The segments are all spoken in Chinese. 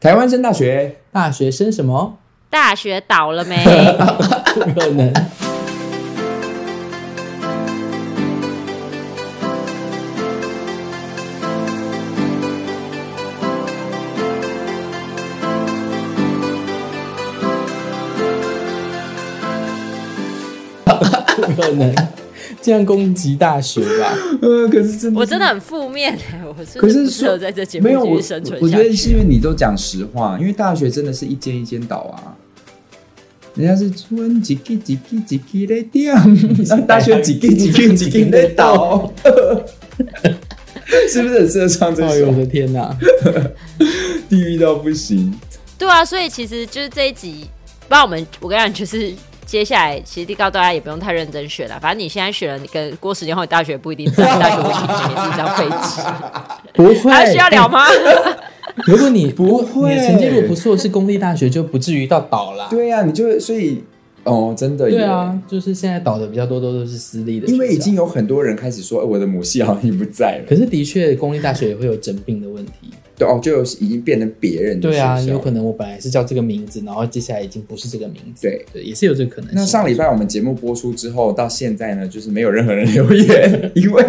台湾升大学，大学升什么？大学倒了没？不可能。不可能这样攻击大学吧？呃，可是真的，我真的很负面可是不适合在这节目没有继续生存我，我觉得是因为你都讲实话，因为大学真的是一间一间倒啊。人家是春几几几几几几的掉，那大学几几几几几几的倒，是不是很适合唱这哎呦我首？的天哪！地狱到不行。对啊，所以其实就是这一集，不然我们我跟你讲，就是接下来其实地告大家也不用太认真选了，反正你现在选了，你跟过十年后你大学不一定在，大学文凭也是一张废纸，不会，还需要聊吗？如果你不会你成绩如果不错，是公立大学就不至于到倒啦。对呀、啊，你就所以哦，真的对啊，就是现在倒的比较多，都都是私立的，因为已经有很多人开始说，欸、我的母系好像已经不在了。可是的确，公立大学也会有整病的问题。对哦，就已经变成别人的对啊，有可能我本来是叫这个名字，然后接下来已经不是这个名字。对对，也是有这个可能性。那上礼拜我们节目播出之后，到现在呢，就是没有任何人留言，因为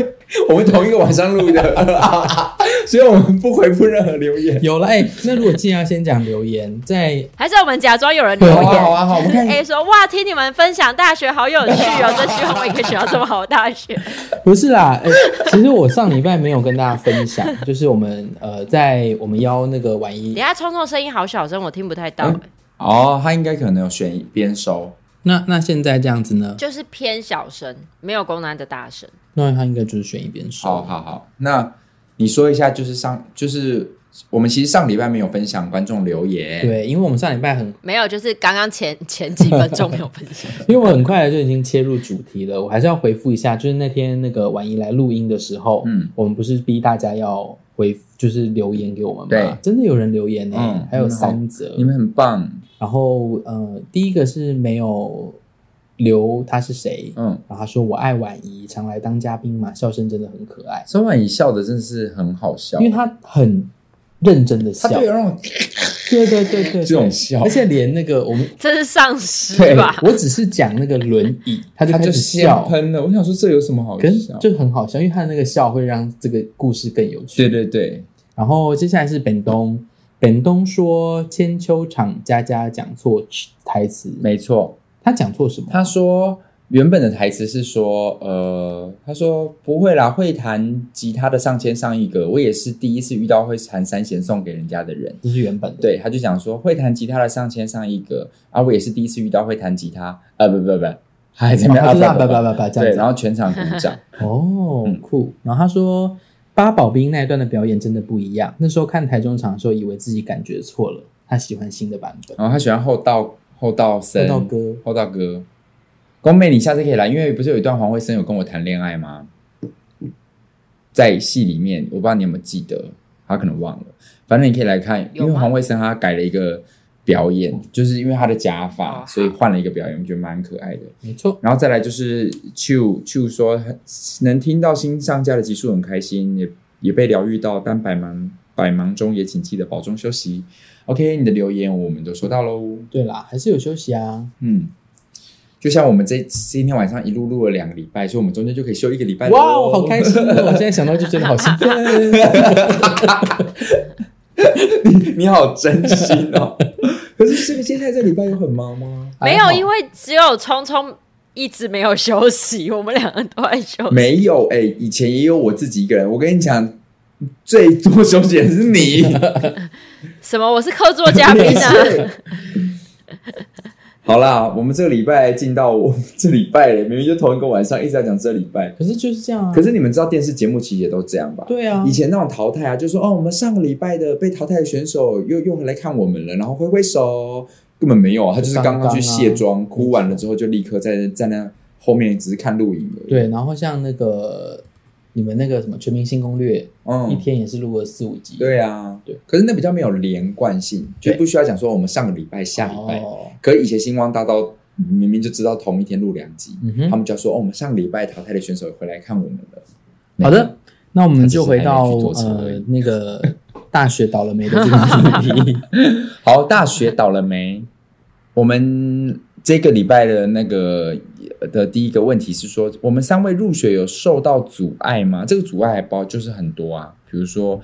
我们同一个晚上录的，所以我们不回复任何留言。有了哎、欸，那如果既然要先讲留言，在 还是我们假装有人留言？好啊好啊好，我们看哎、说哇，听你们分享大学好有趣哦，真希望我也可以选到这么好的大学。不是啦，哎、欸，其实我上礼拜没有跟大家分享，就是我们呃，在我们邀那个婉一等一，下聪聪声音好小声，我听不太到、嗯哦，他应该可能有选边收，那那现在这样子呢？就是偏小声，没有公安的大声。那他应该就是选一边收。好好好，那你说一下，就是上就是我们其实上礼拜没有分享观众留言，对，因为我们上礼拜很，没有，就是刚刚前 前几分钟没有分享。因为我很快就已经切入主题了，我还是要回复一下，就是那天那个婉仪来录音的时候，嗯，我们不是逼大家要回，就是留言给我们吗？对。真的有人留言呢、欸嗯。还有三则，你们很棒，然后呃，第一个是没有留他是谁，嗯，然后他说我爱婉仪，常来当嘉宾嘛，笑声真的很可爱，周婉仪笑的真的是很好笑，因为他很认真的笑，对对对对对这种笑。而且连那个我们这是丧尸对吧？我只是讲那个轮椅，他就开始笑，喷了，我想说这有什么好跟笑？就很好笑，因为他的那个笑会让这个故事更有趣。对对对，然后接下来是本东，本东说千秋场佳佳讲错台词，没错，他讲错什么？他说原本的台词是说，呃，他说不会啦，会弹吉他的上千上亿个，我也是第一次遇到会弹三弦送给人家的人。这是原本的，对，他就讲说会弹吉他的上千上亿个，啊，我也是第一次遇到会弹吉他，呃，不不不，还在那边哦就是啊不不不不不这样子对，然后全场鼓掌。哦，嗯酷。然后他说八宝冰那一段的表演真的不一样，那时候看台中场的时候，以为自己感觉错了，他喜欢新的版本。然后他喜欢后道后道生后道哥后道哥。宫妹，你下次可以来，因为不是有一段黄慧生有跟我谈恋爱吗？在戏里面，我不知道你有没有记得，他可能忘了。反正你可以来看，因为黄慧生他改了一个表演，就是因为他的假发，哦所以换了一个表演，我觉得蛮可爱的。没错，然后再来就是秋秋说能听到新上架的集数很开心，也也被疗愈到，但百忙百忙中也请记得保重休息。OK，你的留言我们都收到喽。对啦，还是有休息啊。嗯，就像我们这今天晚上一路录了两个礼拜，所以我们中间就可以休一个礼拜。哇，我好开心哦！我现在想到就觉得好兴奋。你 你好真心哦。可是这个接下来这礼拜有很忙吗？没有，因为只有聪聪一直没有休息，我们两个都在休息。没有哎、欸，以前也有我自己一个人。我跟你讲，最多休息的是你。什么？我是客座嘉宾啊！好啦，我们这个礼拜进到我们这礼拜了，明明就同一个晚上，一直在讲这礼拜。可是就是这样啊。可是你们知道电视节目其实也都这样吧？对啊，以前那种淘汰啊，就说哦，我们上个礼拜的被淘汰的选手又又回来看我们了，然后挥挥手，根本没有啊，他就是刚刚去卸妆，刚刚啊、哭完了之后就立刻在在那后面只是看录影而已。对，然后像那个你们那个什么《全明星攻略》，嗯，一天也是录了四五集。对啊，对，可是那比较没有连贯性，就不需要讲说我们上个礼拜、下礼拜。哦、可是以前星光大道明明就知道同一天录两集，嗯他们就要说哦，我们上个礼拜淘汰的选手回来看我们了。好的，那我们就回到呃那个大学倒了霉的这个问题。好，大学倒了霉。我们这个礼拜的那个的第一个问题是说，我们三位入学有受到阻碍吗？这个阻碍还包就是很多啊，比如说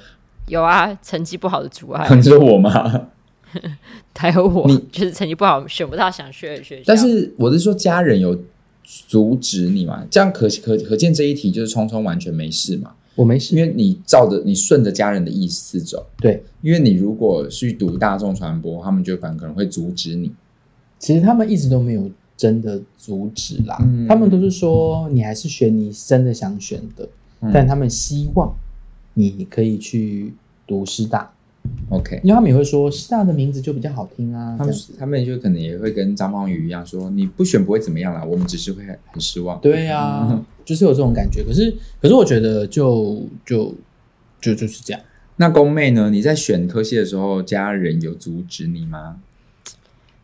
有啊，成绩不好的阻碍。你说我吗？还有我，你就是成绩不好，选不到想去的学校。但是我是说，家人有阻止你吗？这样可可可见这一题就是聪聪完全没事嘛？我没事，因为你照着你顺着家人的意思走。对，因为你如果去读大众传播，他们就反可能会阻止你。其实他们一直都没有真的阻止啦，嗯、他们都是说你还是选你真的想选的，嗯、但他们希望你可以去读师大。OK，因为他们也会说师大的名字就比较好听啊。他们他们就可能也会跟张方宇一样说，你不选不会怎么样啦，我们只是会很失望。对呀、啊，嗯、就是有这种感觉。可是可是我觉得就就就就是这样。那宫妹呢？你在选科系的时候，家人有阻止你吗？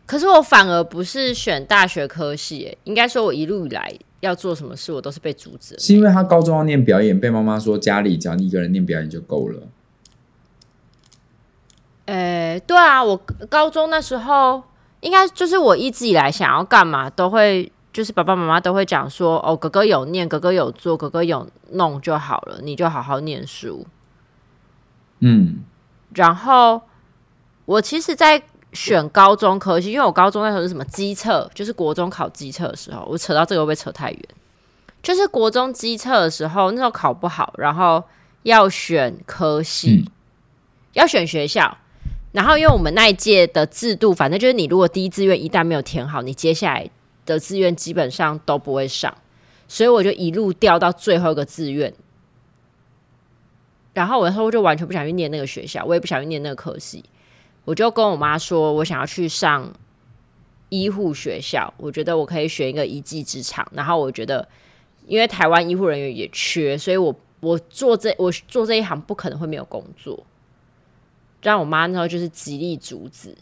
可是我反而不是选大学科系，应该说我一路以来要做什么事，我都是被阻止。是因为他高中要念表演，被妈妈说家里只要你一个人念表演就够了。呃，对啊，我高中那时候应该就是我一直以来想要干嘛，都会就是爸爸妈妈都会讲说，哦，哥哥有念，哥哥有做，哥哥有弄就好了，你就好好念书。嗯，然后我其实，在选高中科系，因为我高中那时候是什么机测，就是国中考机测的时候，我扯到这个会不会扯太远？就是国中机测的时候，那时候考不好，然后要选科系，嗯、要选学校。然后，因为我们那一届的制度，反正就是你如果第一志愿一旦没有填好，你接下来的志愿基本上都不会上，所以我就一路掉到最后一个志愿。然后我那时候就完全不想去念那个学校，我也不想去念那个科系，我就跟我妈说，我想要去上医护学校，我觉得我可以选一个一技之长。然后我觉得，因为台湾医护人员也缺，所以我我做这我做这一行不可能会没有工作。让我妈那时候就是极力阻止，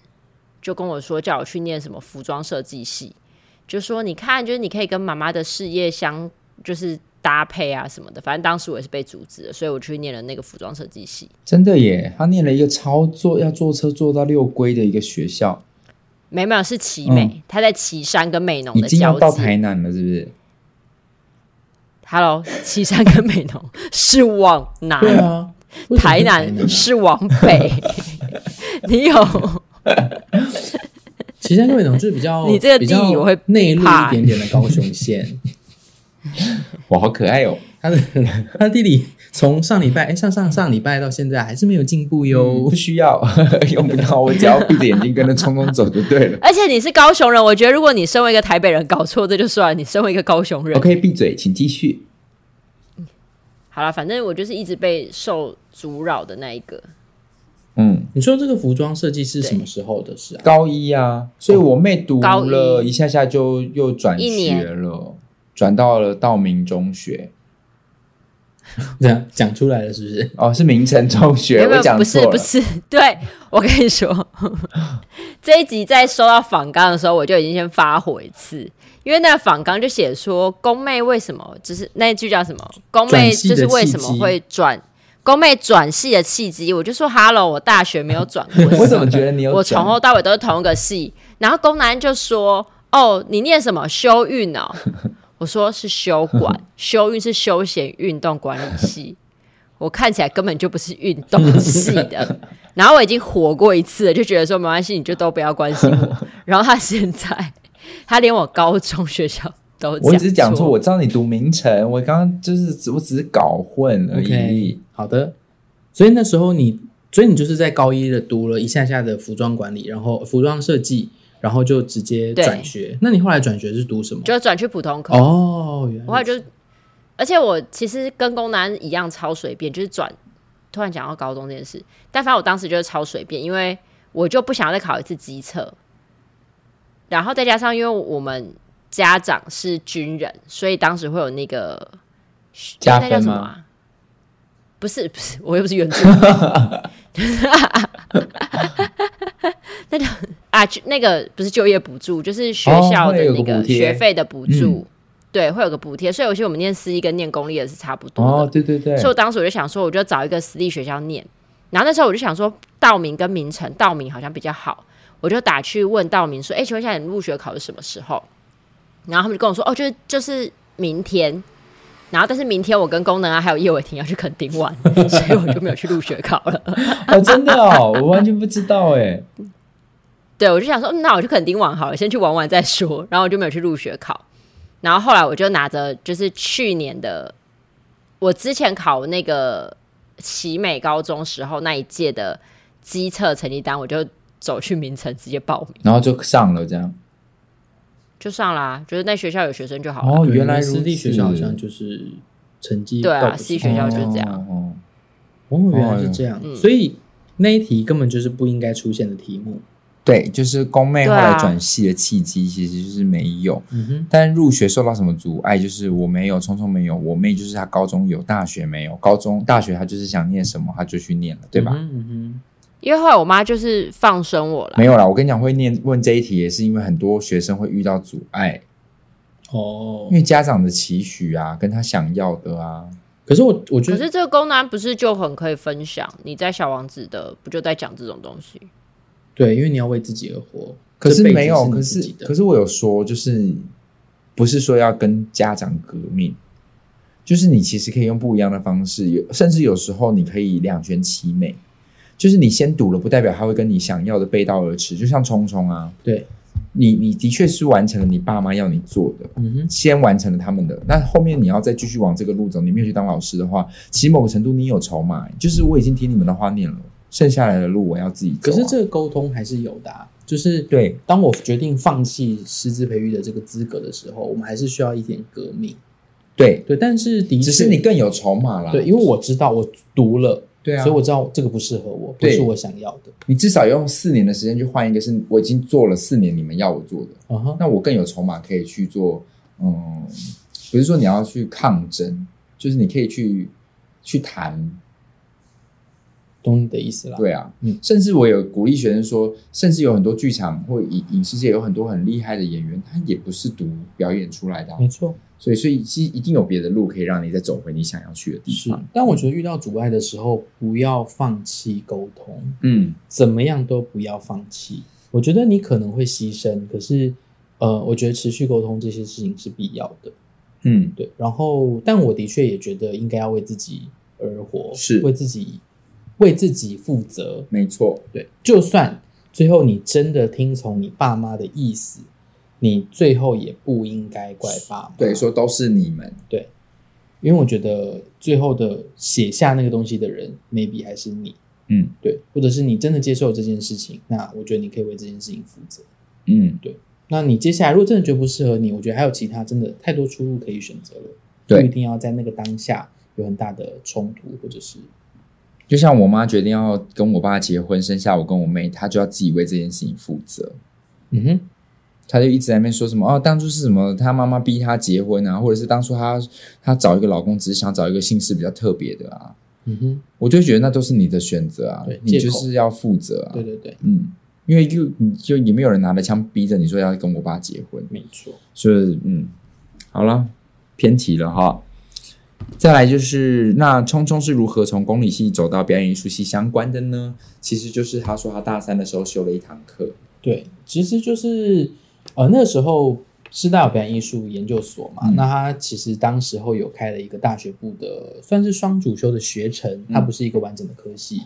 就跟我说叫我去念什么服装设计系，就说你看，就是你可以跟妈妈的事业相就是搭配啊什么的。反正当时我也是被阻止了，所以我去念了那个服装设计系。真的耶，他念了一个操作要坐车坐到六龟的一个学校，没没有是奇美，嗯、他在旗山跟美浓的交界。到台南了，是不是？Hello，旗山跟美浓 是往南？对啊。台南是往北，你有？岐山跟美浓就是比较，你这个地理我会内陆一点点的高雄县。哇，好可爱哦！他的他的地理从上礼拜哎上上上礼拜到现在还是没有进步哟、嗯。不需要 用不到，我只要闭着眼睛跟着匆匆走就对了。而且你是高雄人，我觉得如果你身为一个台北人搞错这就算了，你身为一个高雄人，OK，闭嘴，请继续。好了，反正我就是一直被受阻扰的那一个。嗯，你说这个服装设计是什么时候的事啊？高一啊，所以我妹读了一下下就又转学了，转到了道明中学。这 样讲出来了是不是？哦，是明诚中学，我讲错了。不是不是，对，我跟你说，这一集在收到访纲的时候，我就已经先发火一次。因为那个访纲就写说，宫妹为什么就是那一句叫什么？宫妹就是为什么会转？宫妹转系的契机，我就说，Hello，，我大学没有转过。我怎么觉得你有？我从头到尾都是同一个系。然后宫男就说：“哦，你念什么修运哦？”我说是休管，休运是休闲运动管理系。我看起来根本就不是运动系的。然后我已经火过一次了，就觉得说没关系，你就都不要关心我。然后他现在。他连我高中学校都讲，我只是讲错，我知道你读名城，我刚刚就是我只是搞混而已。Okay, 好的，所以那时候你，所以你就是在高一的读了一下下的服装管理，然后服装设计，然后就直接转学。那你后来转学是读什么？就转去普通科哦。原来我后来就，而且我其实跟工男一样超随便，就是转。突然讲到高中这件事，但反正我当时就是超随便，因为我就不想要再考一次机测。然后再加上，因为我们家长是军人，所以当时会有那个加分吗？那叫什么啊？不是不是，我又不是原住民。那叫啊，那个不是就业补助，就是学校的那个学费的补助。哦、对，会有个补贴。所以有些我们念私立跟念公立的是差不多的。哦，对对对。所以我当时我就想说，我就找一个私立学校念。然后那时候我就想说，道明跟明诚，道明好像比较好，我就打去问道明说：“哎，请问一下，你入学考是什么时候？”然后他们就跟我说：“哦，就是就是明天。”然后但是明天我跟功能啊还有叶伟霆要去垦丁玩，所以我就没有去入学考了。哦，真的哦，我完全不知道哎。对，我就想说，嗯，那我去垦丁玩好了，先去玩玩再说。然后我就没有去入学考。然后后来我就拿着就是去年的我之前考那个奇美高中时候那一届的基测成绩单，我就走去名城直接报名，然后就上了这样。就上啦，就是那学校有学生就好了。哦，原来私立学校好像就是成绩对啊，私立学校就是这样。哦，哦，原来是这样，嗯、所以那一题根本就是不应该出现的题目。对，就是宫妹后来转系的契机，其实就是没有。嗯哼，但入学受到什么阻碍？就是我没有，聪聪没有，我妹就是她高中有，大学没有。高中、大学她就是想念什么，她就去念了，对吧？嗯哼。嗯哼因为后来我妈就是放生我了。没有啦，我跟你讲，会念问这一题也是因为很多学生会遇到阻碍哦，因为家长的期许啊，跟他想要的啊。可是我我觉得，可是这个功能不是就很可以分享？你在小王子的不就在讲这种东西？对，因为你要为自己而活。可是没有，可是可是我有说，就是不是说要跟家长革命，就是你其实可以用不一样的方式，有甚至有时候你可以两全其美。就是你先赌了，不代表他会跟你想要的背道而驰。就像聪聪啊，对，你你的确是完成了你爸妈要你做的，嗯哼，先完成了他们的。那后面你要再继续往这个路走，你没有去当老师的话，其实某个程度你有筹码，就是我已经听你们的话念了，剩下来的路我要自己走啊。可是这个沟通还是有的啊，就是对。当我决定放弃师资培育的这个资格的时候，我们还是需要一点革命。对对，但是的确，只是你更有筹码了。对，因为我知道我读了。对啊，所以我知道这个不适合我，不是我想要的。你至少用四年的时间去换一个，是我已经做了四年你们要我做的，uh huh. 那我更有筹码可以去做。嗯，不是说你要去抗争，就是你可以去去谈。懂你的意思了。对啊，嗯，甚至我有鼓励学生说，甚至有很多剧场或影影视界有很多很厉害的演员，他也不是读表演出来的啊，没错。所以，所以其实一定有别的路可以让你再走回你想要去的地方。但我觉得遇到阻碍的时候，不要放弃沟通。嗯，怎么样都不要放弃。我觉得你可能会牺牲，可是，呃，我觉得持续沟通这些事情是必要的。嗯，对。然后，但我的确也觉得应该要为自己而活，是为自己。为自己负责，没错。对，就算最后你真的听从你爸妈的意思，你最后也不应该怪爸妈。对，说都是你们。对，因为我觉得最后的写下那个东西的人，maybe 还是你。嗯，对，或者是你真的接受这件事情，那我觉得你可以为这件事情负责。嗯，对。那你接下来如果真的觉得不适合你，我觉得还有其他真的太多出路可以选择了，对不一定要在那个当下有很大的冲突，或者是。就像我妈决定要跟我爸结婚，生下我跟我妹，她就要自己为这件事情负责。嗯哼，她就一直在那边说什么哦，当初是什么？她妈妈逼她结婚啊，或者是当初她她找一个老公只是想找一个姓氏比较特别的啊。嗯哼，我就觉得那都是你的选择啊，你就是要负责啊。对对对，嗯，因为就你就也没有人拿着枪逼着你说要跟我爸结婚，没错。所以嗯，好了，偏题了哈。再来就是，那聪聪是如何从公理系走到表演艺术系相关的呢？其实就是他说他大三的时候修了一堂课。对，其实就是呃那时候师大有表演艺术研究所嘛，嗯、那他其实当时候有开了一个大学部的，算是双主修的学程，它不是一个完整的科系。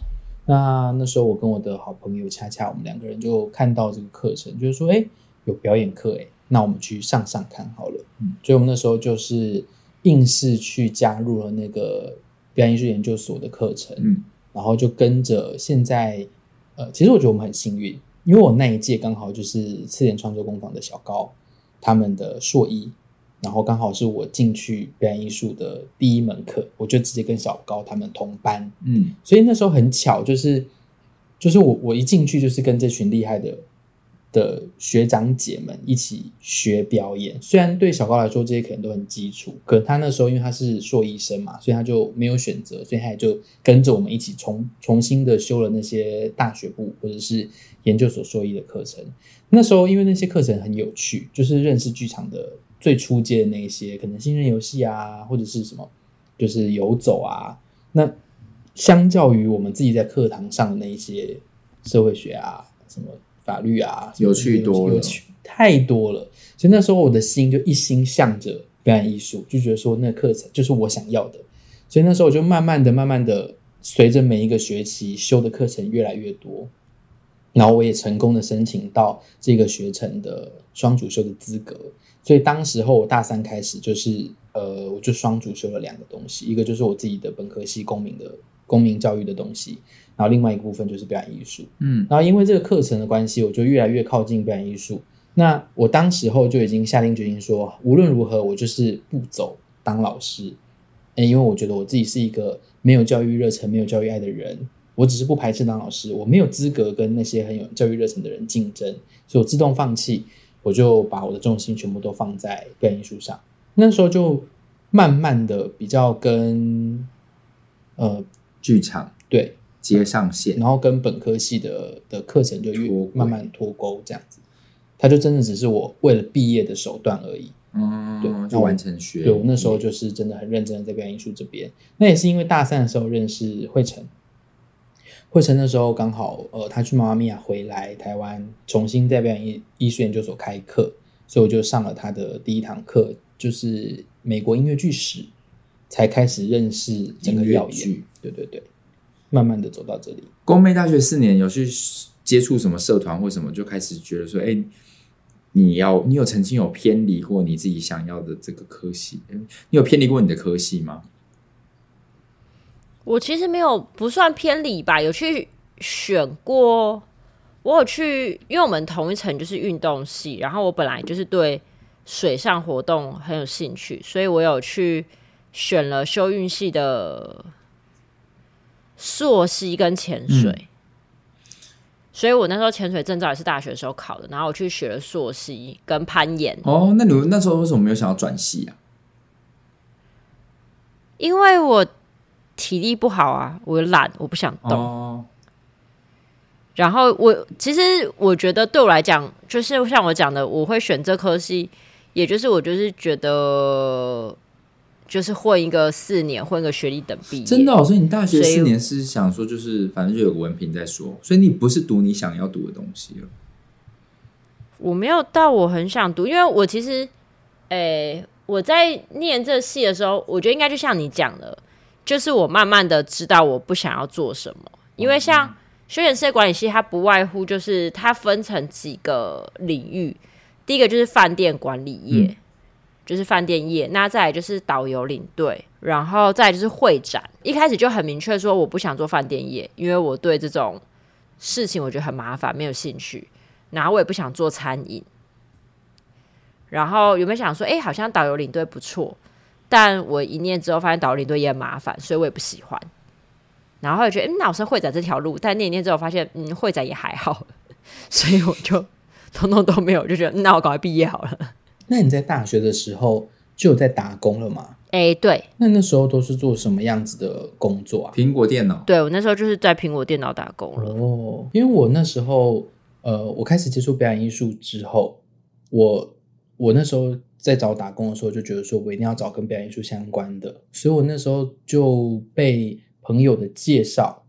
嗯、那那时候我跟我的好朋友恰恰，我们两个人就看到这个课程，就是说，哎，有表演课，哎，那我们去上上看好了。嗯，所以我们那时候就是。硬是去加入了那个表演艺术研究所的课程，嗯，然后就跟着现在，呃，其实我觉得我们很幸运，因为我那一届刚好就是次点创作工坊的小高他们的硕一，然后刚好是我进去表演艺术的第一门课，我就直接跟小高他们同班，嗯，所以那时候很巧，就是就是我我一进去就是跟这群厉害的。的学长姐们一起学表演，虽然对小高来说这些可能都很基础，可他那时候因为他是硕一生嘛，所以他就没有选择，所以他也就跟着我们一起重重新的修了那些大学部或者是研究所硕一的课程。那时候因为那些课程很有趣，就是认识剧场的最初阶的那些，可能新人游戏啊，或者是什么，就是游走啊，那相较于我们自己在课堂上的那一些社会学啊、什么法律啊，有趣多了，有趣太多了。所以那时候我的心就一心向着表演艺术，就觉得说那课程就是我想要的。所以那时候我就慢慢的、慢慢的，随着每一个学期修的课程越来越多，然后我也成功的申请到这个学程的双主修的资格。所以当时候我大三开始就是呃，我就双主修了两个东西，一个就是我自己的本科系公民的公民教育的东西，然后另外一个部分就是表演艺术。嗯，然后因为这个课程的关系，我就越来越靠近表演艺术。那我当时候就已经下定决心说，无论如何，我就是不走当老师。因为我觉得我自己是一个没有教育热忱、没有教育爱的人，我只是不排斥当老师，我没有资格跟那些很有教育热忱的人竞争，所以我自动放弃，我就把我的重心全部都放在表演艺术上。那时候就慢慢的比较跟呃剧场对接上线，然后跟本科系的的课程就越慢慢脱钩，这样子，他就真的只是我为了毕业的手段而已。嗯，对，就完成学。对，我那时候就是真的很认真的在表演艺术这边。那也是因为大三的时候认识惠成，惠成那时候刚好呃，他去妈妈咪呀回来台湾，重新在表演艺艺术研究所开课，所以我就上了他的第一堂课，就是美国音乐剧史，才开始认识整个耀眼。对对对，慢慢的走到这里。工美大学四年有去接触什么社团或什么，就开始觉得说，哎。你要，你有曾经有偏离过你自己想要的这个科系？你有偏离过你的科系吗？我其实没有，不算偏离吧。有去选过，我有去，因为我们同一层就是运动系，然后我本来就是对水上活动很有兴趣，所以我有去选了修运系的溯溪跟潜水。嗯所以我那时候潜水证照也是大学的时候考的，然后我去学了溯溪跟攀岩。哦，那你那时候为什么没有想要转系啊？因为我体力不好啊，我懒，我不想动。哦。然后我其实我觉得对我来讲，就是像我讲的，我会选这科系，也就是我就是觉得。就是混一个四年，混个学历等毕业。真的哦，所以你大学四年是想说，就是反正就有个文凭再说。所以你不是读你想要读的东西了。我没有到我很想读，因为我其实，诶、欸，我在念这系的时候，我觉得应该就像你讲的，就是我慢慢的知道我不想要做什么。因为像休闲事业管理系，它不外乎就是它分成几个领域，第一个就是饭店管理业。嗯就是饭店业，那再来就是导游领队，然后再来就是会展。一开始就很明确说我不想做饭店业，因为我对这种事情我觉得很麻烦，没有兴趣。然后我也不想做餐饮。然后有没有想说，哎、好像导游领队不错，但我一念之后发现导游领队也很麻烦，所以我也不喜欢。然后又觉得，嗯，那我是会展这条路，但念一念之后发现，嗯，会展也还好，所以我就 通通都没有，就觉得，那我赶快毕业好了。那你在大学的时候就有在打工了吗？哎、欸，对。那那时候都是做什么样子的工作啊？苹果电脑。对，我那时候就是在苹果电脑打工了。哦，因为我那时候，呃，我开始接触表演艺术之后，我我那时候在找打工的时候就觉得说我一定要找跟表演艺术相关的，所以我那时候就被朋友的介绍，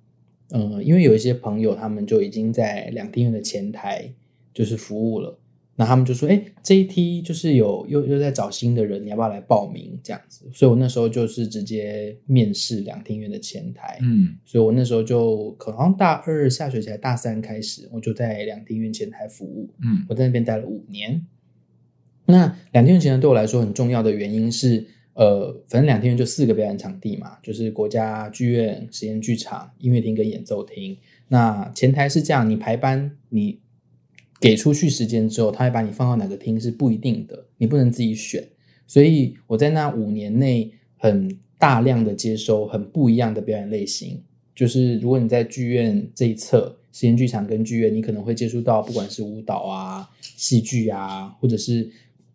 嗯、呃，因为有一些朋友他们就已经在两厅院的前台就是服务了。那他们就说：“哎，这一梯就是有又又在找新的人，你要不要来报名？这样子。”所以，我那时候就是直接面试两厅院的前台。嗯，所以我那时候就可能大二下学期还大三开始，我就在两厅院前台服务。嗯，我在那边待了五年。那两厅院前台对我来说很重要的原因是，呃，反正两厅院就四个表演场地嘛，就是国家剧院、实验剧场、音乐厅跟演奏厅。那前台是这样，你排班你。给出去时间之后，他会把你放到哪个厅是不一定的，你不能自己选。所以我在那五年内很大量的接收很不一样的表演类型。就是如果你在剧院这一侧，实验剧场跟剧院，你可能会接触到不管是舞蹈啊、戏剧啊，或者是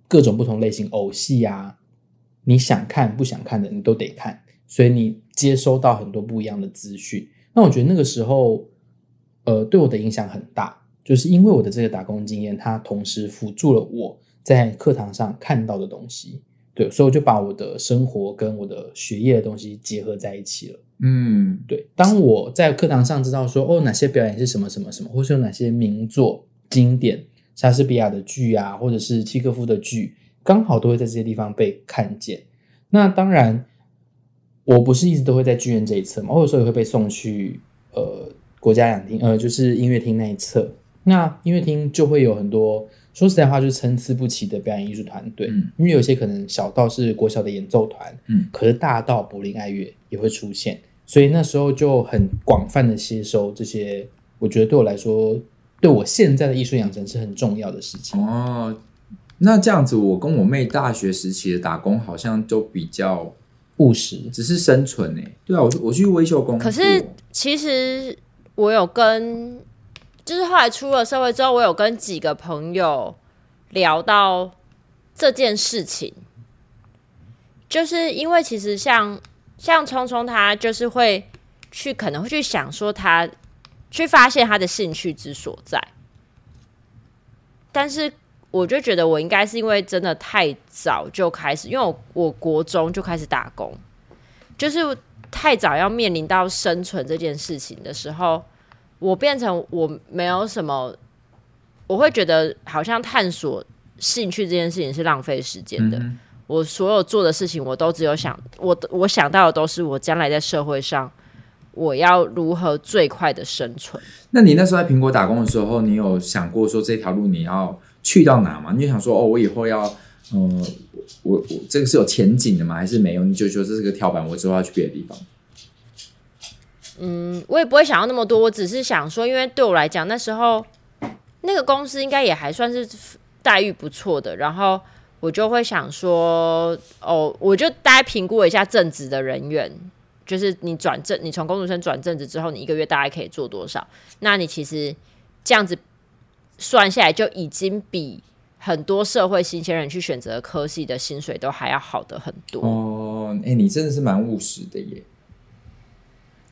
各种不同类型偶戏啊，你想看不想看的你都得看。所以你接收到很多不一样的资讯。那我觉得那个时候，呃，对我的影响很大。就是因为我的这个打工经验，它同时辅助了我在课堂上看到的东西。对，所以我就把我的生活跟我的学业的东西结合在一起了。嗯，对。当我在课堂上知道说，哦，哪些表演是什么什么什么，或是有哪些名作经典，莎士比亚的剧啊，或者是契诃夫的剧，刚好都会在这些地方被看见。那当然，我不是一直都会在剧院这一侧嘛，我有时候也会被送去呃国家两厅，呃，就是音乐厅那一侧。那音乐厅就会有很多。说实在话，就是参差不齐的表演艺术团队，嗯，因为有些可能小到是国小的演奏团，嗯，可是大到柏林爱乐也会出现，所以那时候就很广泛的吸收这些，我觉得对我来说，对我现在的艺术养成是很重要的事情。哦，那这样子，我跟我妹大学时期的打工好像都比较务实，只是生存诶。对啊，我我去维修工作，可是其实我有跟。就是后来出了社会之后，我有跟几个朋友聊到这件事情，就是因为其实像像聪聪他就是会去可能会去想说他去发现他的兴趣之所在，但是我就觉得我应该是因为真的太早就开始，因为我我国中就开始打工，就是太早要面临到生存这件事情的时候。我变成我没有什么，我会觉得好像探索兴趣这件事情是浪费时间的。嗯。我所有做的事情，我都只有想我我想到的都是我将来在社会上我要如何最快的生存。那你那时候在苹果打工的时候，你有想过说这条路你要去到哪吗？你就想说哦，我以后要嗯，我我这个是有前景的吗？还是没有？你就说这是个跳板，我之后要去别的地方。嗯，我也不会想要那么多，我只是想说，因为对我来讲，那时候那个公司应该也还算是待遇不错的，然后我就会想说，哦，我就大概评估一下正职的人员，就是你转正，你从工读生转正职之后，你一个月大概可以做多少？那你其实这样子算下来，就已经比很多社会新鲜人去选择科系的薪水都还要好的很多。哦，哎、你真的是蛮务实的耶。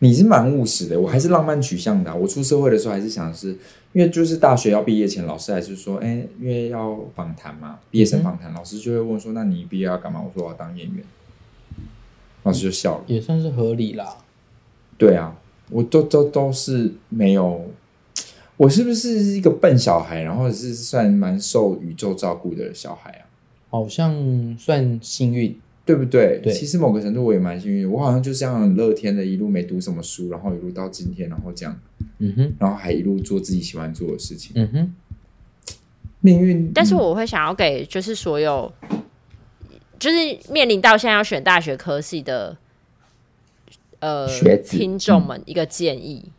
你是蛮务实的，我还是浪漫取向的啊。我出社会的时候还是想是，因为就是大学要毕业前，老师还是说，哎，因为要访谈嘛，毕业生访谈，老师就会问说，那你毕业要干嘛？我说我要当演员，老师就笑了，也算是合理啦。对啊，我都都都是没有，我是不是一个笨小孩？然后是算蛮受宇宙照顾的小孩啊？好像算幸运。对不对？对，其实某个程度我也蛮幸运，我好像就这样很乐天的，一路没读什么书，然后一路到今天，然后这样，嗯哼，然后还一路做自己喜欢做的事情，嗯哼，命运。但是我会想要给，就是所有，就是面临到现在要选大学科系的，呃，学听众们一个建议，嗯，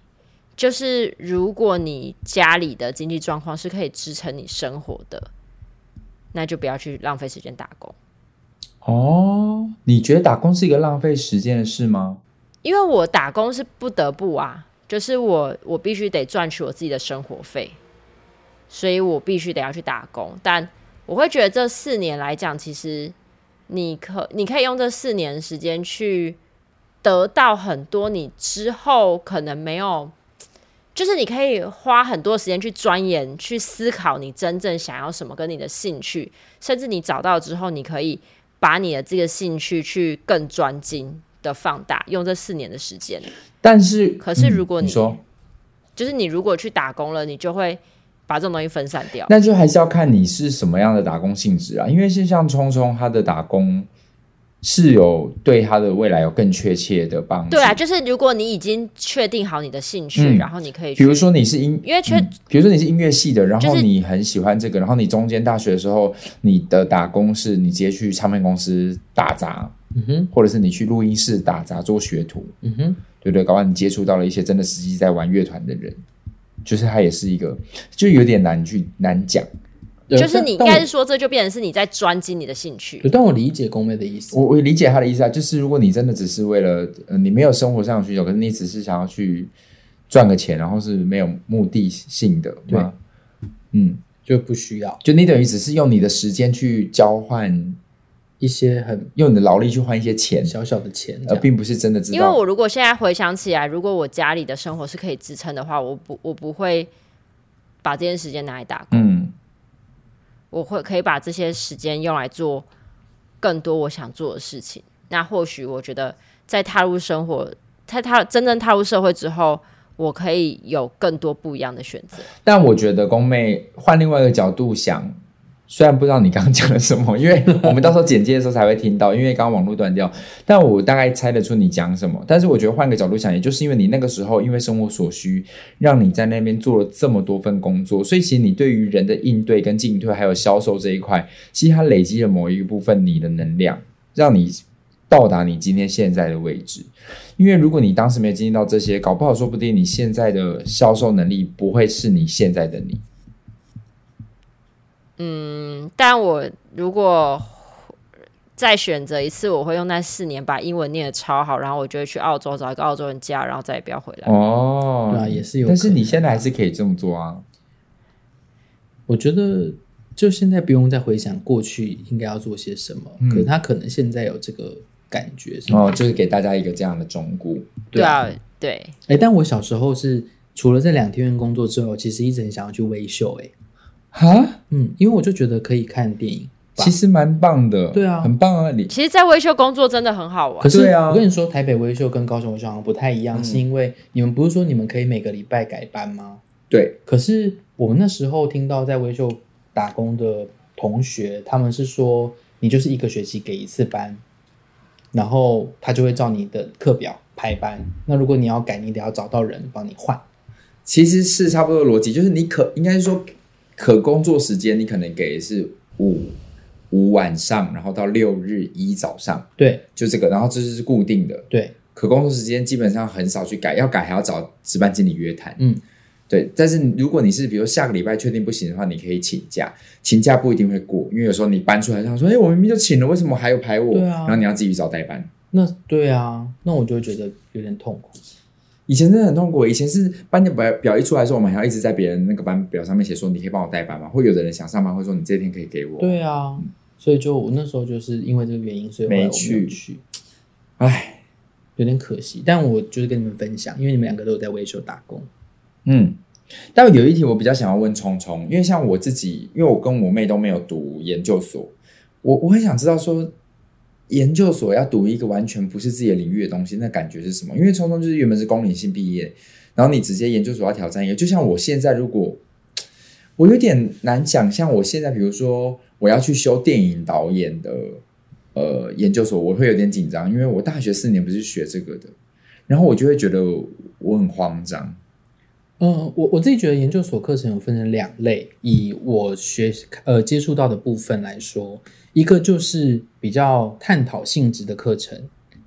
就是如果你家里的经济状况是可以支撑你生活的，那就不要去浪费时间打工。哦，你觉得打工是一个浪费时间的事吗？因为我打工是不得不啊，就是我我必须得赚取我自己的生活费，所以我必须得要去打工。但我会觉得这四年来讲，其实你可你可以用这四年时间去得到很多你之后可能没有，就是你可以花很多时间去钻研、去思考你真正想要什么，跟你的兴趣，甚至你找到之后，你可以。把你的这个兴趣去更专精的放大，用这四年的时间。但是，可是如果你，说，就是你如果去打工了，你就会把这种东西分散掉。那就还是要看你是什么样的打工性质啊，因为是像聪聪他的打工。是有对他的未来有更确切的帮助。对啊，就是如果你已经确定好你的兴趣，嗯、然后你可以，比如说你是音，因为确、嗯，比如说你是音乐系的，然后你很喜欢这个，然后你中间大学的时候，你的打工是你直接去唱片公司打杂，嗯哼，或者是你去录音室打杂做学徒，嗯哼，对不对？搞完你接触到了一些真的实际在玩乐团的人，就是他也是一个，就有点难去难讲。就是你应该是说，这就变成是你在专精你的兴趣。但我理解宫妹的意思，我我理解她的意思啊，就是如果你真的只是为了，呃，你没有生活上的需求，可是你只是想要去赚个钱，然后是没有目的性的，对吗？嗯，就不需要，就你等于只是用你的时间去交换一些很用你的劳力去换一些钱，小小的钱，而并不是真的知道。因为我如果现在回想起来，如果我家里的生活是可以支撑的话，我不我不会把这件时间拿来打工。嗯。我会可以把这些时间用来做更多我想做的事情。那或许我觉得，在踏入生活，在踏真正踏入社会之后，我可以有更多不一样的选择。但我觉得宫妹换另外一个角度想。虽然不知道你刚刚讲了什么，因为我们到时候剪接的时候才会听到，因为刚刚网络断掉。但我大概猜得出你讲什么。但是我觉得换个角度想，也就是因为你那个时候因为生活所需，让你在那边做了这么多份工作，所以其实你对于人的应对跟进退，还有销售这一块，其实它累积了某一部分你的能量，让你到达你今天现在的位置。因为如果你当时没有经历到这些，搞不好说不定你现在的销售能力不会是你现在的你。嗯，但我如果再选择一次，我会用那四年把英文念得超好，然后我就会去澳洲找一个澳洲人嫁，然后再也不要回来。哦，对啊，也是有。但是你现在还是可以这么做啊。我觉得就现在不用再回想过去应该要做些什么，嗯、可是他可能现在有这个感觉哦，就是给大家一个这样的忠告。对啊，对。哎、欸，但我小时候是除了这两天工作之后，其实一直很想要去微秀、欸。哎。哈，嗯，因为我就觉得可以看电影，其实蛮棒的，对啊，很棒啊！你其实，在威秀工作真的很好玩。可是啊，我跟你说，台北威秀跟高雄威秀好像不太一样，嗯、是因为你们不是说你们可以每个礼拜改班吗？对。可是我们那时候听到在威秀打工的同学，他们是说，你就是一个学期给一次班，然后他就会照你的课表排班。那如果你要改，你得要找到人帮你换。其实是差不多的逻辑，就是你可应该是说。可工作时间你可能给的是五五晚上，然后到六日一早上，对，就这个，然后这就是固定的。对，可工作时间基本上很少去改，要改还要找值班经理约谈。嗯，对。但是如果你是比如下个礼拜确定不行的话，你可以请假，请假不一定会过，因为有时候你搬出来，他说：“哎，我明明就请了，为什么还有排我？”对啊，然后你要自己找代班。那对啊，那我就会觉得有点痛苦。以前真的很痛苦。以前是班表表一出来的时候，我们还要一直在别人那个班表上面写说：“你可以帮我代班吗？”会有的人想上班，会说：“你这天可以给我。”对啊，所以就我那时候就是因为这个原因，所以我没去。唉，有点可惜。但我就是跟你们分享，因为你们两个都有在维修打工。嗯，但有一题我比较想要问聪聪，因为像我自己，因为我跟我妹都没有读研究所，我我很想知道说。研究所要读一个完全不是自己的领域的东西，那感觉是什么？因为聪聪就是原本是公领性毕业，然后你直接研究所要挑战一个，就像我现在，如果我有点难想象，我现在比如说我要去修电影导演的呃研究所，我会有点紧张，因为我大学四年不是学这个的，然后我就会觉得我很慌张。嗯，我我自己觉得研究所课程有分成两类，以我学呃接触到的部分来说。一个就是比较探讨性质的课程，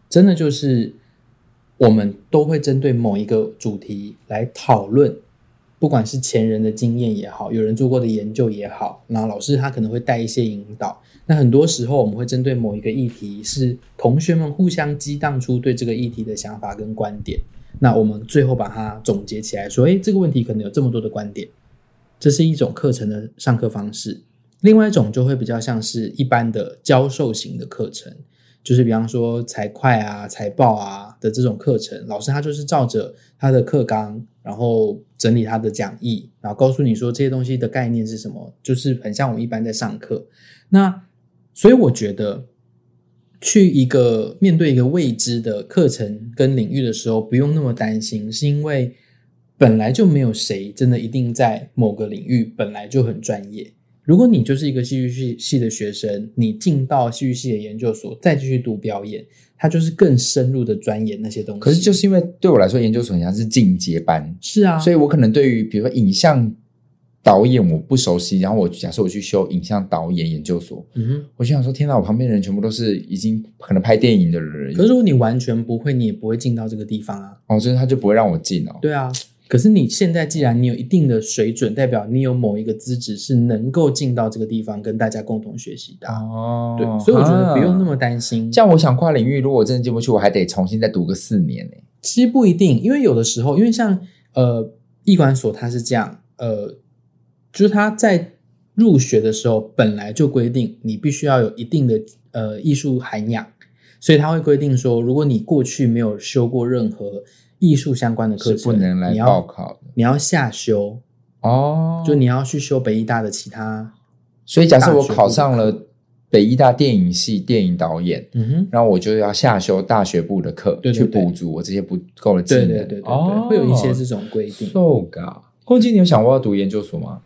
真的就是我们都会针对某一个主题来讨论，不管是前人的经验也好，有人做过的研究也好，那老师他可能会带一些引导。那很多时候我们会针对某一个议题，是同学们互相激荡出对这个议题的想法跟观点，那我们最后把它总结起来，说，诶，这个问题可能有这么多的观点，这是一种课程的上课方式。另外一种就会比较像是一般的教授型的课程，就是比方说财会啊、财报啊的这种课程，老师他就是照着他的课纲，然后整理他的讲义，然后告诉你说这些东西的概念是什么，就是很像我们一般在上课。那所以我觉得去一个面对一个未知的课程跟领域的时候，不用那么担心，是因为本来就没有谁真的一定在某个领域本来就很专业。如果你就是一个戏剧系系的学生，你进到戏剧系的研究所，再继续读表演，它就是更深入的钻研那些东西。可是就是因为对我来说，研究所好像是进阶班，是啊，所以我可能对于比如说影像导演我不熟悉，然后我假设我去修影像导演研究所，嗯哼，我就想说，天哪，我旁边的人全部都是已经可能拍电影的人。可是如果你完全不会，你也不会进到这个地方啊。哦，所以他就不会让我进哦。对啊。可是你现在既然你有一定的水准，代表你有某一个资质是能够进到这个地方跟大家共同学习的哦。对，所以我觉得不用那么担心。这样我想跨领域，如果我真的进不去，我还得重新再读个四年呢。其实不一定，因为有的时候，因为像呃艺管所它是这样，呃，就是他在入学的时候本来就规定你必须要有一定的呃艺术涵养，所以他会规定说，如果你过去没有修过任何。艺术相关的课程是不能来报考的，你要，下修哦，就你要去修北艺大的其他。所以假设我考上了北医大电影系电影导演，嗯哼，然后我就要下修大学部的课，对对对去补足我这些不够的技能。对对对对对，哦，会有一些这种规定。So ga，后期你有想过要读研究所吗？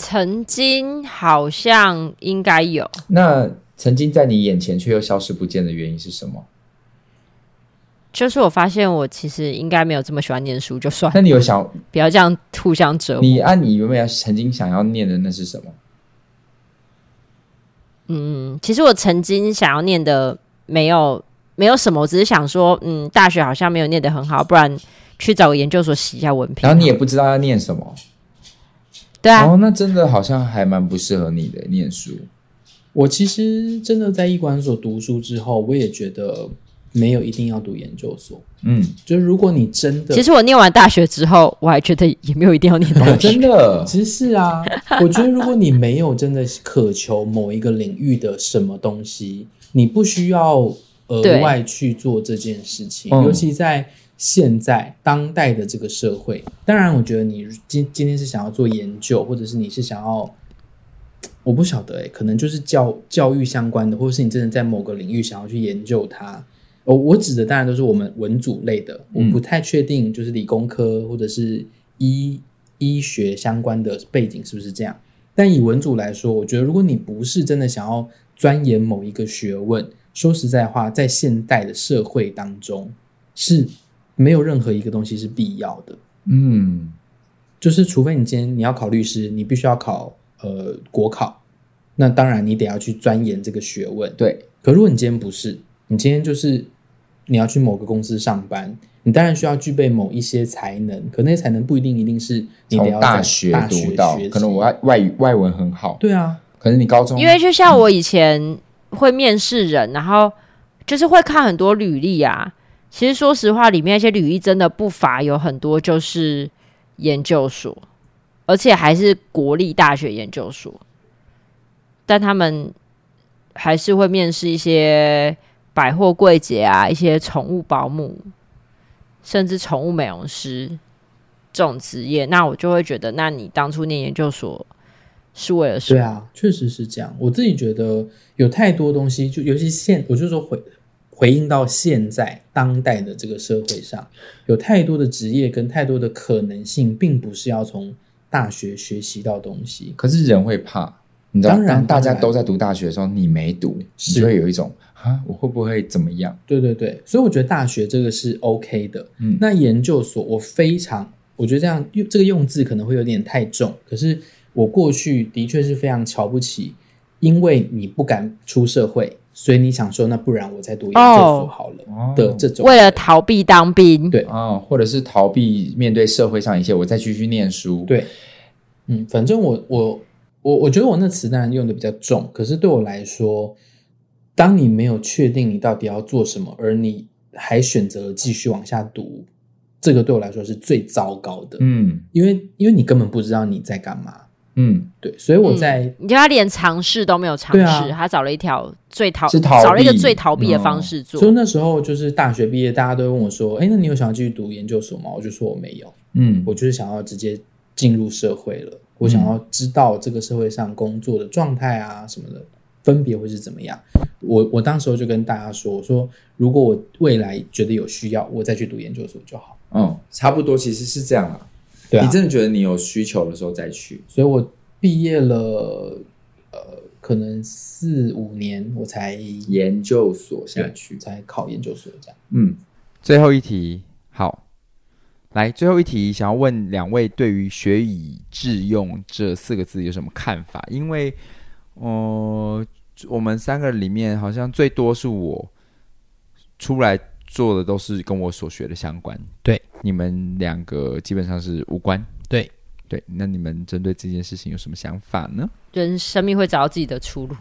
曾经好像应该有，那曾经在你眼前却又消失不见的原因是什么？就是我发现我其实应该没有这么喜欢念书，就算。那你有想不要这样互相折磨？你按你原本曾经想要念的那是什么？嗯，其实我曾经想要念的没有没有什么，我只是想说，嗯，大学好像没有念得很好，不然去找个研究所洗一下文凭。然后你也不知道要念什么，对啊，哦，那真的好像还蛮不适合你的念书。我其实真的在医管所读书之后，我也觉得没有一定要读研究所。嗯，就是如果你真的，其实我念完大学之后，我还觉得也没有一定要念大学。真的，其实是啊，我觉得如果你没有真的渴求某一个领域的什么东西，你不需要额外去做这件事情。尤其在现在当代的这个社会，当然，我觉得你今今天是想要做研究，或者是你是想要，我不晓得诶、欸，可能就是教教育相关的，或者是你真的在某个领域想要去研究它。哦，我指的当然都是我们文组类的，我不太确定就是理工科或者是医医学相关的背景是不是这样。但以文组来说，我觉得如果你不是真的想要钻研某一个学问，说实在话，在现代的社会当中是没有任何一个东西是必要的。嗯，就是除非你今天你要考律师，你必须要考呃国考，那当然你得要去钻研这个学问。对，可如果你今天不是。你今天就是你要去某个公司上班，你当然需要具备某一些才能，可那些才能不一定一定是你得要大学读到，可能我外外语外文很好，对啊，可是你高中，因为就像我以前会面试人，嗯、然后就是会看很多履历啊。其实说实话，里面那些履历真的不乏有很多就是研究所，而且还是国立大学研究所，但他们还是会面试一些。百货柜姐啊，一些宠物保姆，甚至宠物美容师这种职业，那我就会觉得，那你当初念研究所是为了什么？对啊，确实是这样。我自己觉得有太多东西，就尤其现，我就说回回应到现在当代的这个社会上，有太多的职业跟太多的可能性，并不是要从大学学习到东西。可是人会怕，你知道，当然，大家都在读大学的时候，你没读，是你就会有一种。啊，我会不会怎么样？对对对，所以我觉得大学这个是 OK 的。嗯，那研究所我非常，我觉得这样用这个用字可能会有点太重。可是我过去的确是非常瞧不起，因为你不敢出社会，所以你想说，那不然我再读研究所好了的这种。为了逃避当兵，对啊、哦，或者是逃避面对社会上一些，我再继续念书。对，嗯，反正我我我我觉得我那词当然用的比较重，可是对我来说。当你没有确定你到底要做什么，而你还选择了继续往下读，这个对我来说是最糟糕的。嗯，因为因为你根本不知道你在干嘛。嗯，对，所以我在，嗯、你觉得他连尝试都没有尝试，啊、他找了一条最逃，逃找了一个最逃避的方式做。所以那时候就是大学毕业，大家都会问我说：“哎，那你有想要继续读研究所吗？”我就说我没有。嗯，我就是想要直接进入社会了，我想要知道这个社会上工作的状态啊什么的。分别会是怎么样？我我当时候就跟大家说：“我说如果我未来觉得有需要，我再去读研究所就好。”嗯，差不多其实是这样啊。对啊，你真的觉得你有需求的时候再去。所以我毕业了，呃，可能四五年我才研究所下去，才考研究所这样。嗯，最后一题，好，来最后一题，想要问两位对于“学以致用”这四个字有什么看法？因为哦、呃，我们三个里面好像最多是我出来做的都是跟我所学的相关。对，你们两个基本上是无关。对，对，那你们针对这件事情有什么想法呢？人生命会找到自己的出路。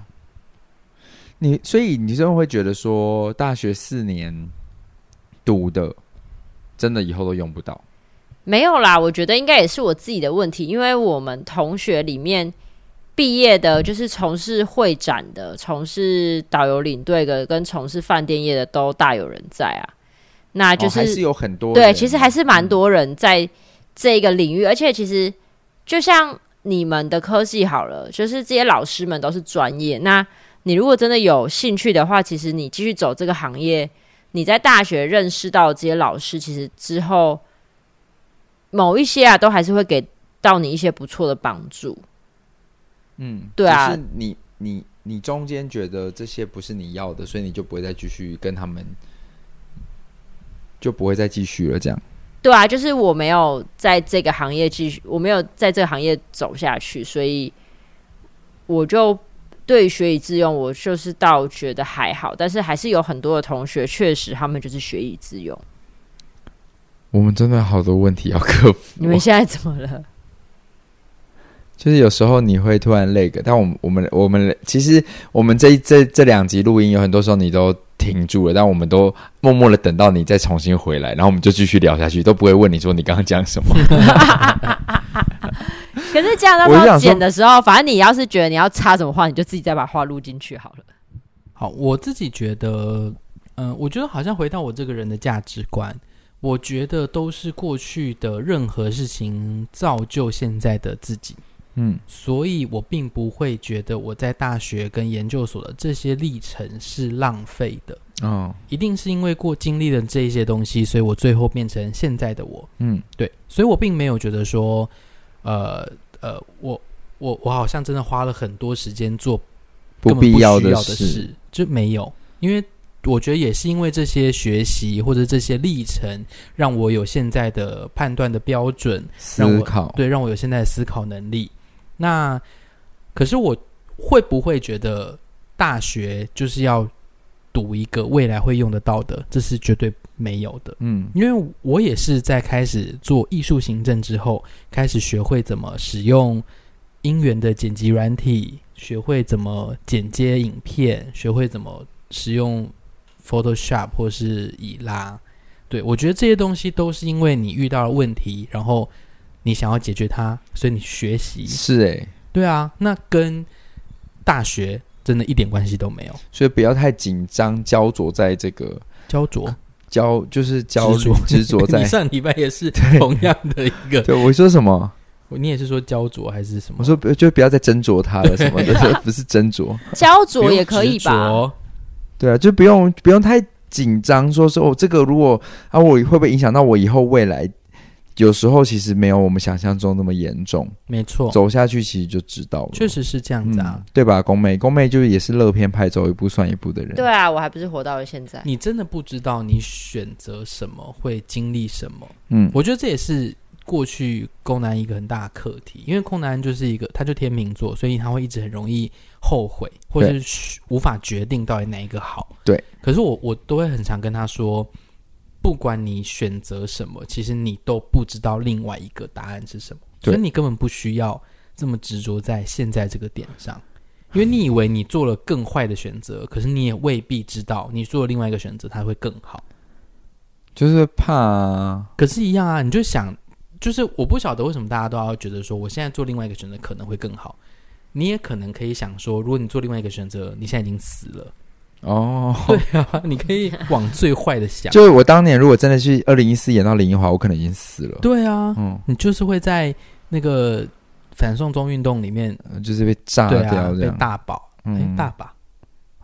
你所以你真的会觉得说，大学四年读的，真的以后都用不到？没有啦，我觉得应该也是我自己的问题，因为我们同学里面。毕业的，就是从事会展的，从事导游领队的，跟从事饭店业的，都大有人在啊。那就是、哦、还是有很多对，其实还是蛮多人在这个领域，嗯、而且其实就像你们的科系好了，就是这些老师们都是专业。那你如果真的有兴趣的话，其实你继续走这个行业，你在大学认识到这些老师，其实之后某一些啊，都还是会给到你一些不错的帮助。嗯，对啊，就是你你你中间觉得这些不是你要的，所以你就不会再继续跟他们，就不会再继续了，这样。对啊，就是我没有在这个行业继续，我没有在这个行业走下去，所以我就对学以致用，我就是倒觉得还好，但是还是有很多的同学确实他们就是学以致用。我们真的好多问题要克服。你们现在怎么了？就是有时候你会突然累个，但我们我们我们其实我们这这这两集录音有很多时候你都。停住了，但我们都默默的等到你再重新回来，然后我们就继续聊下去，都不会问你说你刚刚讲什么。可是这样到时候剪的时候，反正你要是觉得你要插什么话，你就自己再把话录进去好了。好，我自己觉得，嗯、呃，我觉得好像回到我这个人的价值观，我觉得都是过去的任何事情造就现在的自己。嗯，所以我并不会觉得我在大学跟研究所的这些历程是浪费的。哦，一定是因为过经历了这些东西，所以我最后变成现在的我。嗯，对，所以我并没有觉得说，呃呃，我我我好像真的花了很多时间做不必要的事，就没有。因为我觉得也是因为这些学习或者这些历程，让我有现在的判断的标准，思考，对，让我有现在的思考能力。那可是我会不会觉得大学就是要读一个未来会用得到的？这是绝对没有的。嗯，因为我也是在开始做艺术行政之后，开始学会怎么使用音源的剪辑软体，学会怎么剪接影片，学会怎么使用 Photoshop 或是以拉。对，我觉得这些东西都是因为你遇到了问题，然后。你想要解决它，所以你学习是诶、欸，对啊，那跟大学真的一点关系都没有，所以不要太紧张，焦灼在这个焦灼焦就是焦灼 执着在。你上礼拜也是 同样的一个，对，我说什么？你也是说焦灼还是什么？我说就不要再斟酌它了，什么的，不是斟酌，焦灼也可以吧？对啊，就不用不用太紧张，说说哦，这个如果啊，我会不会影响到我以后未来？有时候其实没有我们想象中那么严重，没错，走下去其实就知道了，确实是这样子啊，嗯、对吧？宫妹，宫妹就是也是乐片派，走一步算一步的人。对啊，我还不是活到了现在。你真的不知道你选择什么会经历什么，嗯，我觉得这也是过去宫男一个很大的课题，因为宫男就是一个，他就天秤座，所以他会一直很容易后悔，或者是无法决定到底哪一个好。对，可是我我都会很常跟他说。不管你选择什么，其实你都不知道另外一个答案是什么，所以你根本不需要这么执着在现在这个点上，因为你以为你做了更坏的选择，可是你也未必知道你做了另外一个选择，它会更好。就是怕啊，可是，一样啊，你就想，就是我不晓得为什么大家都要觉得说，我现在做另外一个选择可能会更好，你也可能可以想说，如果你做另外一个选择，你现在已经死了。哦，对啊，你可以往最坏的想。就是我当年如果真的去二零一四演到林奕华，我可能已经死了。对啊，嗯，你就是会在那个反送中运动里面，就是被炸掉被大宝，嗯，大把。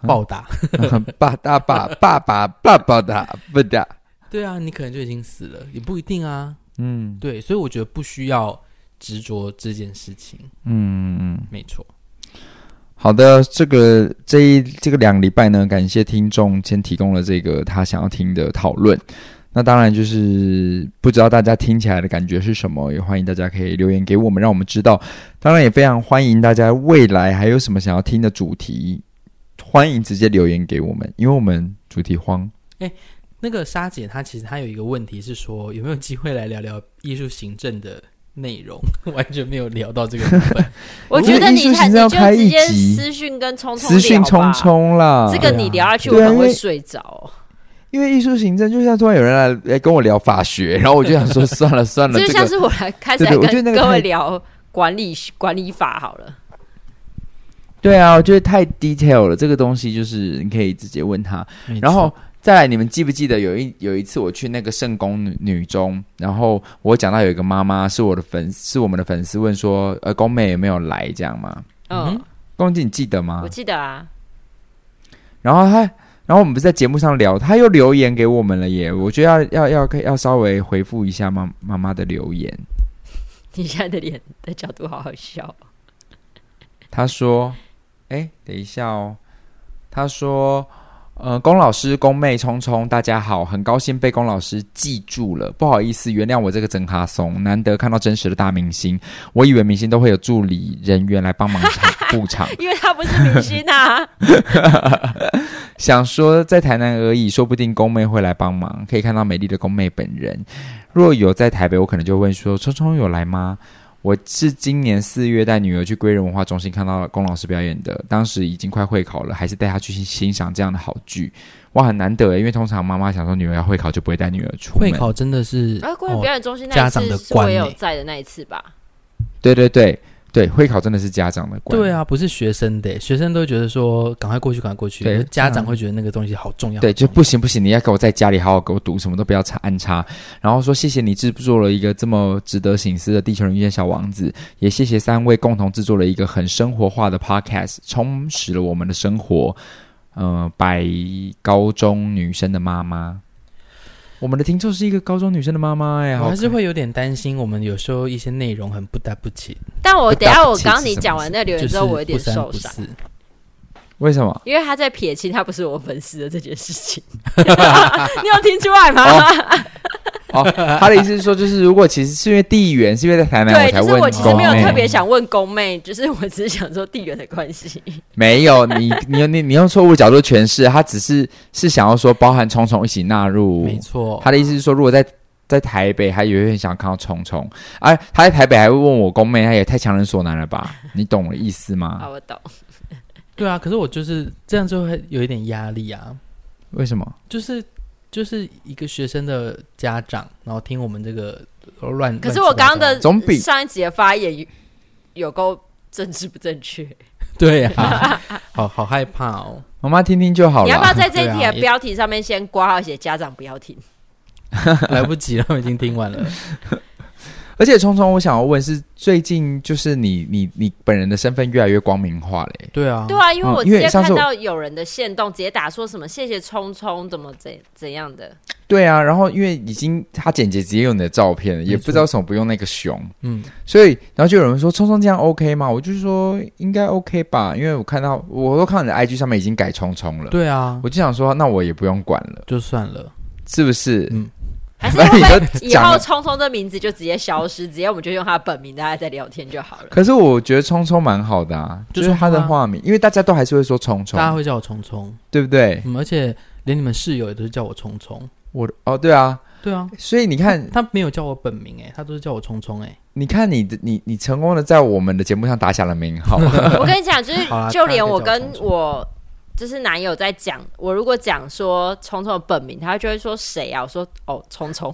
暴打，爸大爸爸爸爸爸打不打？对啊，你可能就已经死了，也不一定啊。嗯，对，所以我觉得不需要执着这件事情。嗯嗯，没错。好的，这个这一这个两个礼拜呢，感谢听众先提供了这个他想要听的讨论。那当然就是不知道大家听起来的感觉是什么，也欢迎大家可以留言给我们，让我们知道。当然也非常欢迎大家未来还有什么想要听的主题，欢迎直接留言给我们，因为我们主题荒。哎，那个莎姐她其实她有一个问题是说，有没有机会来聊聊艺术行政的？内容 完全没有聊到这个部分，我觉得你看，你就直接私讯跟聪聪私讯聪聪啦，这个你聊下去我可能会睡着。因为艺术行政就像突然有人来来跟我聊法学，然后我就想说算了算了，就像是我来开始来跟各位聊管理管理法好了。对啊，我觉得太 detail 了，这个东西就是你可以直接问他，然后。再来，你们记不记得有一有一次我去那个圣宫女女中，然后我讲到有一个妈妈是我的粉，是我们的粉丝，问说，呃，宫妹有没有来这样吗？嗯，宫姐你记得吗？我记得啊。然后他，然后我们不是在节目上聊，他又留言给我们了耶。我觉得要要要要稍微回复一下妈妈妈的留言。你现在的脸的角度好好笑。他说：“哎，等一下哦。”他说。呃，龚老师、龚妹、聪聪，大家好，很高兴被龚老师记住了。不好意思，原谅我这个真卡怂，难得看到真实的大明星。我以为明星都会有助理人员来帮忙场布场，因为他不是明星啊。想说在台南而已，说不定龚妹会来帮忙，可以看到美丽的龚妹本人。若有在台北，我可能就问说：聪聪有来吗？我是今年四月带女儿去归仁文化中心看到龚老师表演的，当时已经快会考了，还是带她去欣赏这样的好剧，哇，很难得诶，因为通常妈妈想说女儿要会考就不会带女儿出门。会考真的是，啊归仁表演中心那一次是我有在的那一次吧？对对对。对，会考真的是家长的关。对啊，不是学生的，学生都觉得说赶快过去，赶快过去。对，家长会觉得那个东西好重要。对，就不行不行，你要给我在家里好好给我读，什么都不要插安插。然后说谢谢你制作了一个这么值得醒思的《地球人遇见小王子》，也谢谢三位共同制作了一个很生活化的 Podcast，充实了我们的生活。嗯、呃，百高中女生的妈妈。我们的听众是一个高中女生的妈妈哎，我还是会有点担心。我们有时候一些内容很不搭不起。但我等下我刚刚你讲完那留言之后，我有点受伤。为什么？因为他在撇清他不是我粉丝的这件事情。你有听出来吗？哦 哦，他的意思是说，就是如果其实是因为地缘，是因为在台南，对，我才问。就是我其实没有特别想问宫妹，就是我只是想说地缘的关系。没有，你你你你用错误角度诠释，他只是是想要说包含虫虫一起纳入。没错，他的意思是说，如果在在台北，他有点想看到虫虫，哎，他在台北还会问我宫妹，他也太强人所难了吧？你懂我的意思吗？好，我懂。对啊，可是我就是这样就会有一点压力啊。为什么？就是。就是一个学生的家长，然后听我们这个乱。可是我刚刚的总比上一集的发言有够政治不正确。对啊，好好害怕哦。妈妈听听就好了。你要不要在这一题的标题上面先挂号写家长不要听？来不及了，我已经听完了。而且聪聪，我想要问是最近就是你你你本人的身份越来越光明化了。对啊，对啊，因为我直接看到有人的线动，直接打说什么谢谢聪聪怎么怎怎样的。对啊，然后因为已经他简洁直接用你的照片了，也不知道为什么不用那个熊。嗯，所以然后就有人说聪聪这样 OK 吗？我就说应该 OK 吧，因为我看到我都看到你的 IG 上面已经改聪聪了。对啊，我就想说那我也不用管了，就算了，是不是？嗯。还是会不会以后聪聪这名字就直接消失，直接我们就用他的本名，大家在聊天就好了。可是我觉得聪聪蛮好的啊，就是他的化名，因为大家都还是会说聪聪，大家会叫我聪聪，对不对？嗯，而且连你们室友也都是叫我聪聪。我哦，对啊，对啊，所以你看他，他没有叫我本名哎，他都是叫我聪聪哎。你看你的你你成功的在我们的节目上打响了名号。我跟你讲，就是就连我跟我。就是男友在讲，我如果讲说聪聪的本名，他就会说谁啊？我说哦，聪聪。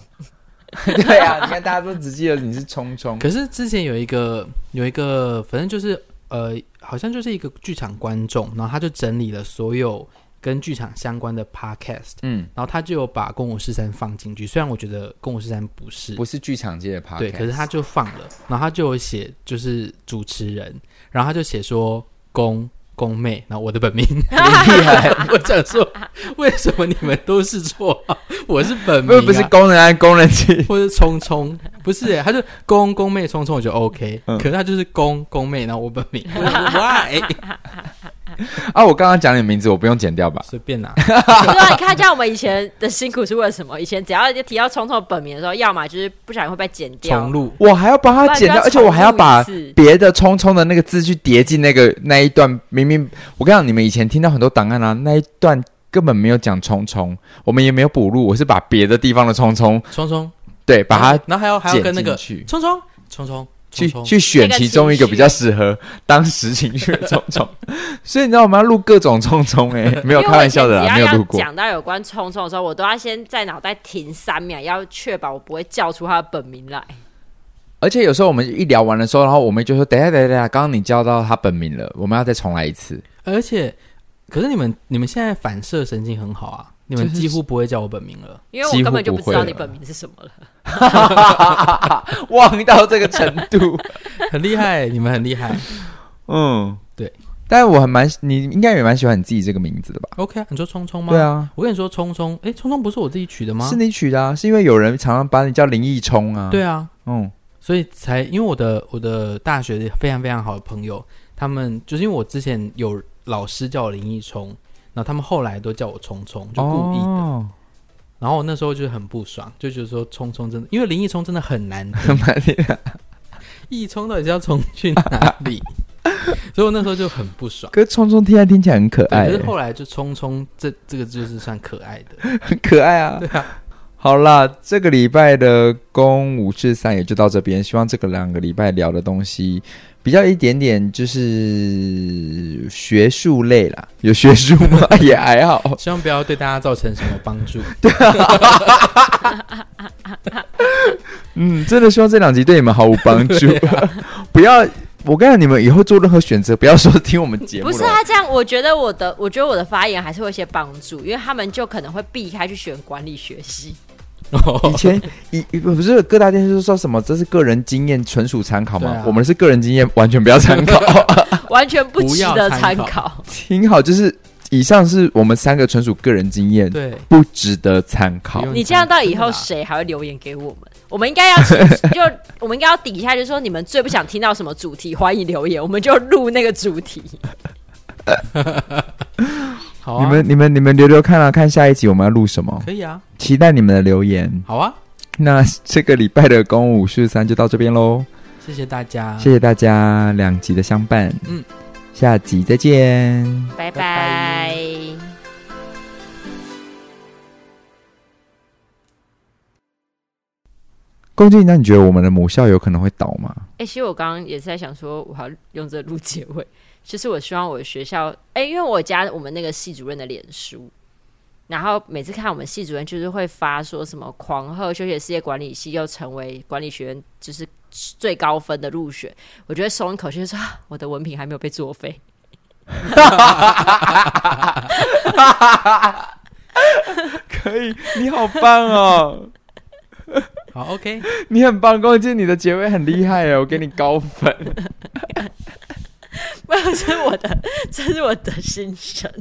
对啊，你看大家都只记得你是聪聪。可是之前有一个有一个，反正就是呃，好像就是一个剧场观众，然后他就整理了所有跟剧场相关的 podcast，嗯，然后他就有把《公五十三》放进去。虽然我觉得《公五十三》不是不是剧场界的 podcast，对，可是他就放了，然后他就有写就是主持人，然后他就写说宫。宫妹，然后我的本名 厉害。我想说，为什么你们都是错？我是本名、啊，不是工人啊，工人气，或是聪聪，不是耶，他就宫宫妹聪聪，我就 OK、嗯。可是他就是宫宫妹，然后我本名，Why？啊！我刚刚讲你的名字，我不用剪掉吧？随便拿。对啊，你看一下我们以前的辛苦是为了什么？以前只要提到聪聪本名的时候，要么就是不小心会被剪掉，重录。我还要帮他剪掉，而且我还要把别的聪聪的那个字去叠进那个那一段。明明我跟你讲，你们以前听到很多档案啊，那一段根本没有讲聪聪，我们也没有补录。我是把别的地方的聪聪聪聪对，把它然后还要还要跟那个聪聪聪聪。去去选其中一个比较适合当时情绪的聪聪，所以你知道我们要录各种聪聪哎，没有开玩笑的啦，没有录过。讲到有关聪聪的时候，我都要先在脑袋停三秒，要确保我不会叫出他的本名来。而且有时候我们一聊完的时候，然后我们就说：“等下等下等下，刚刚你叫到他本名了，我们要再重来一次。”而且，可是你们你们现在反射神经很好啊。你们几乎不会叫我本名了，因为我根本就不知道你本名是什么了，忘到这个程度，很厉害，你们很厉害。嗯，对。但是我还蛮，你应该也蛮喜欢你自己这个名字的吧？OK 啊，你说聪聪吗？对啊，我跟你说聪聪，哎，聪聪不是我自己取的吗？是你取的啊，是因为有人常常把你叫林毅聪啊。对啊，嗯，所以才因为我的我的大学非常非常好的朋友，他们就是因为我之前有老师叫我林毅聪，然后他们后来都叫我聪聪，就故意的。哦、然后我那时候就很不爽，就觉得说聪聪真的，因为林一聪真的很难听，义聪到底是要聪去哪里？所以我那时候就很不爽。可是聪聪听起来听起来很可爱，可是后来就聪聪这这个就是算可爱的，很可爱啊。对啊。好啦，这个礼拜的公五至三也就到这边。希望这个两个礼拜聊的东西比较一点点，就是学术类啦。有学术吗？也还好。希望不要对大家造成什么帮助。对 嗯，真的希望这两集对你们毫无帮助。啊、不要。我跟你，你们以后做任何选择，不要说听我们节目。不是啊这样，我觉得我的，我觉得我的发言还是会有些帮助，因为他们就可能会避开去选管理学系。以前以不是各大电视说什么这是个人经验，纯属参考吗？啊、我们是个人经验，完全不要参考，完全不值得参考。考挺好，就是以上是我们三个纯属个人经验，对，不值得参考。你这样到以后谁还会留言给我们？我们应该要就我们应该要底下就是说，你们最不想听到什么主题，欢迎留言，我们就录那个主题。好啊，你们你们你们留留看啊，看下一集我们要录什么？可以啊，期待你们的留言。好啊，那这个礼拜的公五四三就到这边喽。谢谢大家，谢谢大家两集的相伴。嗯，下集再见，拜拜。公敬，那你觉得我们的母校有可能会倒吗？哎、欸，其实我刚刚也是在想说，我要用这个录结尾。其实我希望我的学校，哎、欸，因为我加我们那个系主任的脸书，然后每次看我们系主任就是会发说什么狂贺休闲事业管理系又成为管理学院就是最高分的入选，我觉得松一口气，说 我的文凭还没有被作废。可以，你好棒哦！好，OK，你很棒，关键你的结尾很厉害哦，我给你高分。没有，这是我的，这是我的心声。